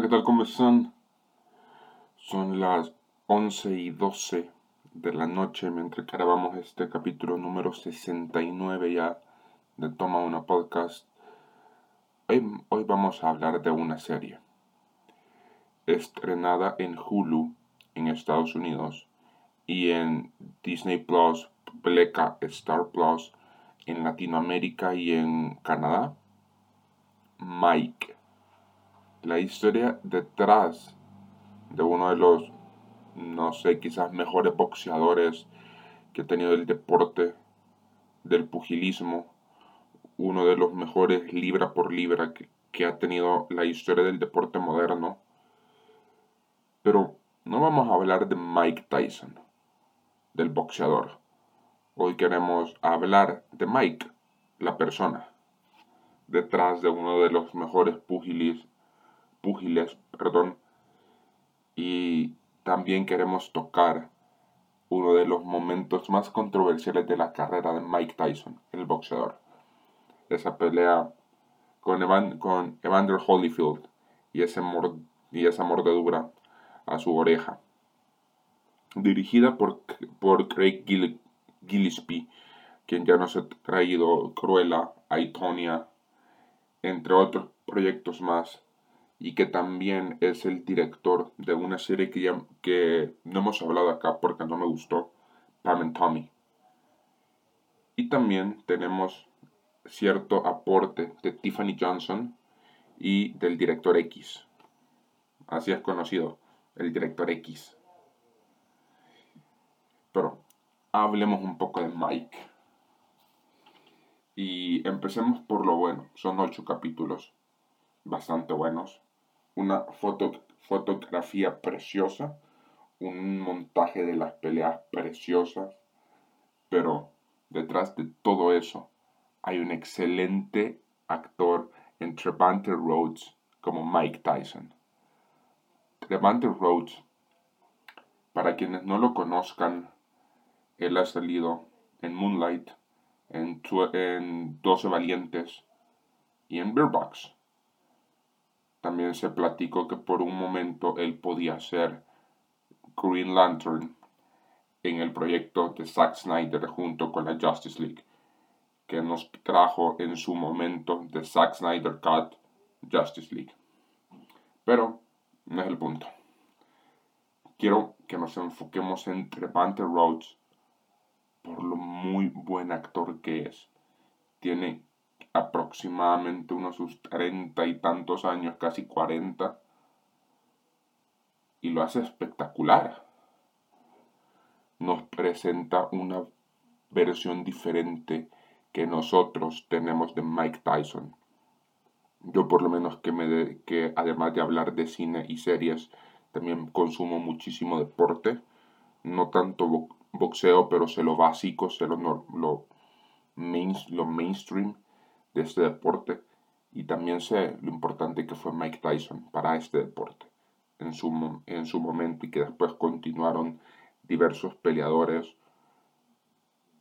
¿qué tal? ¿Cómo están? Son las 11 y 12 de la noche mientras grabamos este capítulo número 69 ya de Toma una Podcast. Hoy, hoy vamos a hablar de una serie estrenada en Hulu en Estados Unidos y en Disney Plus, Pleca Star Plus en Latinoamérica y en Canadá. Mike la historia detrás de uno de los, no sé, quizás mejores boxeadores que ha tenido el deporte del pugilismo, uno de los mejores libra por libra que, que ha tenido la historia del deporte moderno. Pero no vamos a hablar de Mike Tyson, del boxeador. Hoy queremos hablar de Mike, la persona, detrás de uno de los mejores pugilis púgiles, perdón, y también queremos tocar uno de los momentos más controversiales de la carrera de Mike Tyson, el boxeador. Esa pelea con, Evander Holyfield y, ese esa mordedura a su oreja. Dirigida por, por Craig Gillespie, quien ya nos ha traído Cruella, Aitonia, entre otros proyectos más y que también es el director de una serie que, que no hemos hablado acá porque no me gustó, Pam and Tommy. Y también tenemos cierto aporte de Tiffany Johnson y del director X. Así es conocido, el director X. Pero hablemos un poco de Mike. Y empecemos por lo bueno. Son ocho capítulos, bastante buenos una foto, fotografía preciosa, un montaje de las peleas preciosas, pero detrás de todo eso hay un excelente actor en Trevante Rhodes como Mike Tyson. Trevante Rhodes, para quienes no lo conozcan, él ha salido en Moonlight, en, en 12 Valientes y en Beer Box. También se platicó que por un momento él podía ser Green Lantern en el proyecto de Zack Snyder junto con la Justice League, que nos trajo en su momento de Zack Snyder Cut Justice League. Pero no es el punto. Quiero que nos enfoquemos en Trevante Rhodes por lo muy buen actor que es. Tiene aproximadamente unos sus treinta y tantos años, casi cuarenta, y lo hace espectacular. Nos presenta una versión diferente que nosotros tenemos de Mike Tyson. Yo por lo menos que, me que además de hablar de cine y series, también consumo muchísimo deporte. No tanto boxeo, pero sé lo básico, sé lo, lo, lo mainstream de este deporte y también sé lo importante que fue Mike Tyson para este deporte en su, en su momento y que después continuaron diversos peleadores,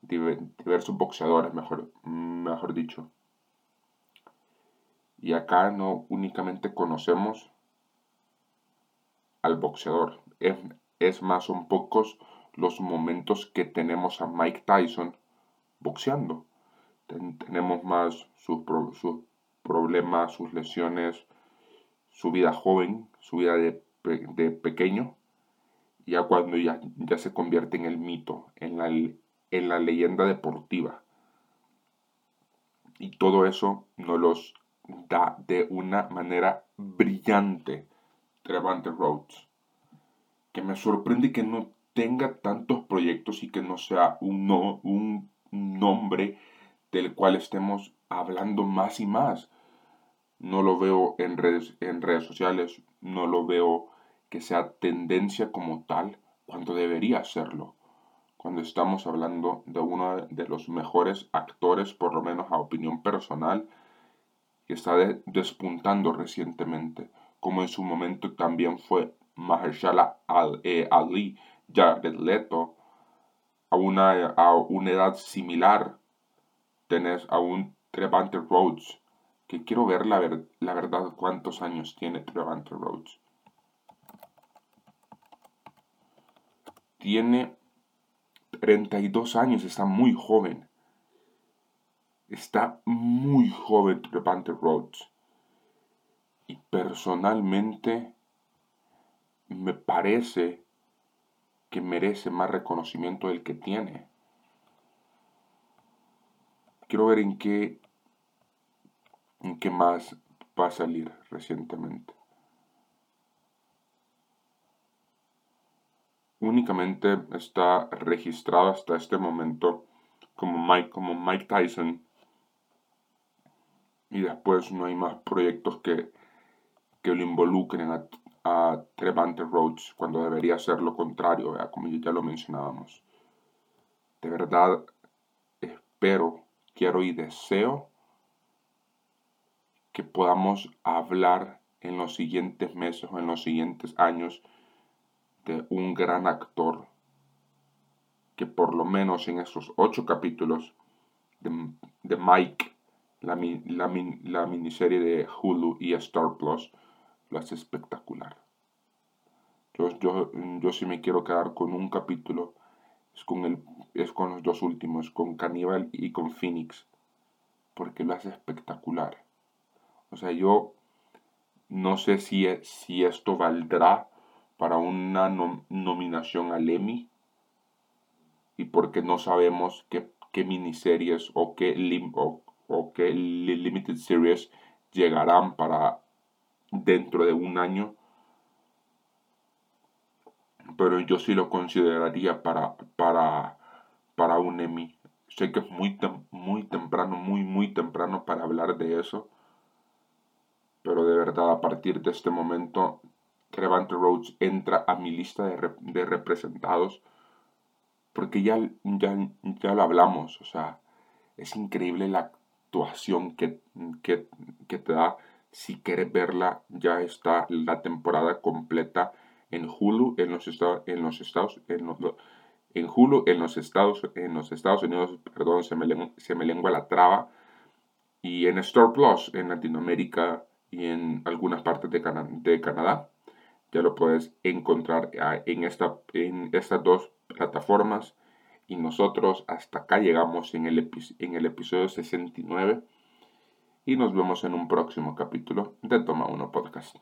diversos boxeadores, mejor, mejor dicho. Y acá no únicamente conocemos al boxeador, es, es más, son pocos los momentos que tenemos a Mike Tyson boxeando tenemos más sus, problemas, sus lesiones, su vida joven, su vida de, pequeño, ya cuando ya, ya, se convierte en el mito, en la, en la leyenda deportiva. Y todo eso nos los da de una manera brillante Trevante Rhodes. Que me sorprende que no tenga tantos proyectos y que no sea un, no, un nombre del cual estemos hablando más y más. No lo veo en redes, en redes sociales, no lo veo que sea tendencia como tal cuando debería serlo. Cuando estamos hablando de uno de los mejores actores, por lo menos a opinión personal, que está despuntando recientemente, como en su momento también fue Mahershala eh, Ali, Jared Leto, a una, a una edad similar tenés a un Trevante Rhodes que quiero ver la, la verdad cuántos años tiene Trevante Rhodes. Tiene 32 años, está muy joven. Está muy joven Trevante Rhodes. Y personalmente me parece que merece más reconocimiento del que tiene. Quiero ver en qué, en qué más va a salir recientemente. Únicamente está registrado hasta este momento como Mike, como Mike Tyson. Y después no hay más proyectos que, que lo involucren a, a Trevante Rhodes cuando debería ser lo contrario, como ya lo mencionábamos. De verdad, espero, quiero y deseo que podamos hablar en los siguientes meses o en los siguientes años de un gran actor que por lo menos en esos ocho capítulos de, Mike, la, la miniserie de Hulu y Star Plus, lo hace espectacular. Yo, yo, yo me quiero quedar con un capítulo, es con, el, es con los dos últimos, con Cannibal y con Phoenix, porque lo hace espectacular. O sea, yo no sé si, si esto valdrá para una nominación al Emmy, y porque no sabemos qué, qué miniseries o qué, o, o qué limited series llegarán para dentro de un año, pero yo sí lo consideraría para, para, para un Emmy. Sé que es muy, muy temprano, muy, muy temprano para hablar de eso, pero de verdad a partir de este momento, Trevante Rhodes entra a mi lista de, representados, porque ya, ya, ya lo hablamos, o sea, es increíble la actuación que, que, que te da si quieres verla, ya está la temporada completa en Hulu en los Estados en los Estados en Hulu en los Estados en los Estados Unidos, perdón, se me, lengua la traba y en Star Plus en Latinoamérica y en algunas partes de, Canadá. Ya lo puedes encontrar ah, en, en estas dos plataformas. Y nosotros hasta acá llegamos en el, en el episodio 69 y nos vemos en un próximo capítulo de Toma 1 Podcast.